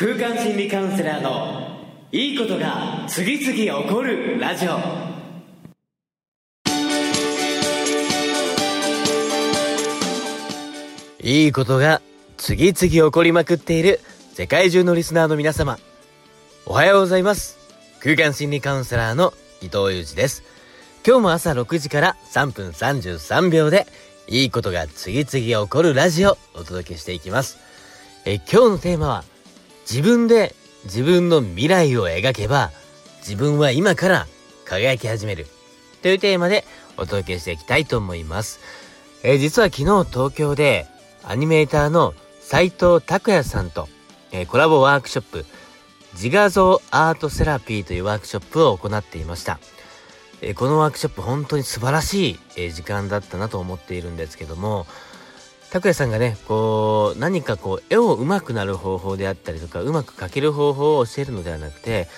空間心理カウンセラーのいいことが次々起こるラジオいいことが次々起こりまくっている世界中のリスナーの皆様。おはようございます。空間心理カウンセラーの伊藤裕二です。今日も朝6時から3分33秒でいいことが次々起こるラジオをお届けしていきます。え今日のテーマは自分で自分の未来を描けば自分は今から輝き始めるというテーマでお届けしていきたいと思います。えー実は昨日東京でアニメーターの斉藤拓也さんと、えーコラボワークショップ自画像アートセラピーというワークショップを行っていました。えーこのワークショップ本当に素晴らしい、え時間だったなと思っているんですけども拓也さんがねこう何かこう絵を上手くなる方法であったりとかうまく描ける方法を教えるのではなくて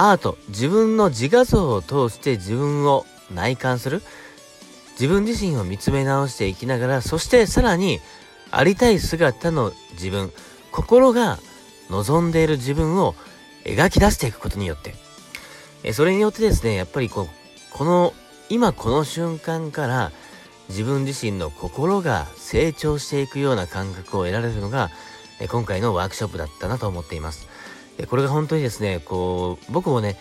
アート自分の自画像を通して自分を内観する。自分自身を見つめ直していきながらそしてさらにありたい姿の自分。心が望んでいる自分を描き出していくことによって。えそれによってですねやっぱりこうこの今この瞬間から自分自身の心が成長していくような感覚を得られるのがえ今回のワークショップだったなと思っています。えこれが本当にですねこう僕もね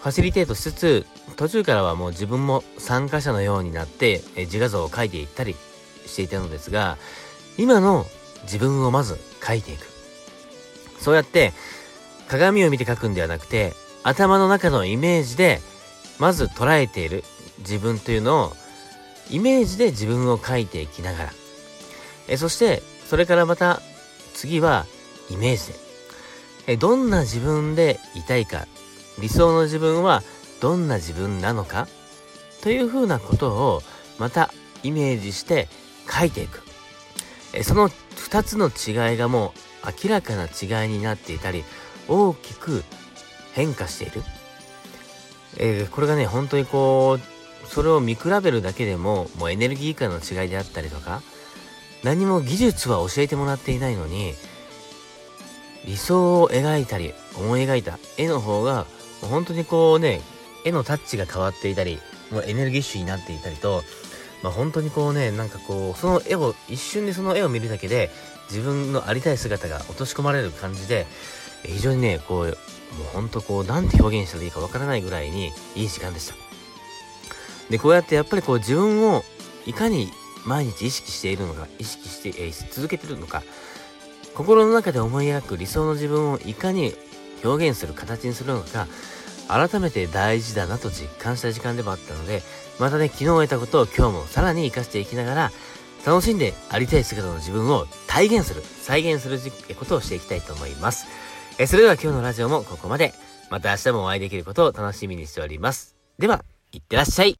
ファシリテートしつつ途中からはもう自分も参加者のようになってえ自画像を描いていったりしていたのですが今の自分をまず描いていく。そうやって鏡を見て描くんではなくて頭の中のイメージでまず捉えている自分というのをイメージで自分を描いていきながら。えそしてそれからまた次はイメージで。えどんな自分でいたいか。理想の自分はどんな自分なのか。というふうなことをまたイメージして書いていく。えその2つの違いがもう明らかな違いになっていたり大きく変化している、えーこれがね本当にこうそれを見比べるだけでももうエネルギー感の違いであったりとか何も技術は教えてもらっていないのに理想を描いたり思い描いた絵の方が本当にこうね絵のタッチが変わっていたりもうエネルギッシュになっていたりとまあ本当にこうねなんかこうその絵を一瞬でその絵を見るだけで自分のありたい姿が落とし込まれる感じで非常にねこうもう本当こうなんて表現したらいいかわからないぐらいにいい時間でした。でこうやってやっぱりこう自分をいかに毎日意識しているのか意識して、えー続けてるのか心の中で思い描く理想の自分をいかに表現する形にするのか改めて大事だなと実感した時間でもあったのでまたね昨日得たことを今日もさらに活かしていきながら楽しんでありたい姿の自分を体現する再現することをしていきたいと思います。えそれでは今日のラジオもここまで。また明日もお会いできることを楽しみにしております。ではいってらっしゃい。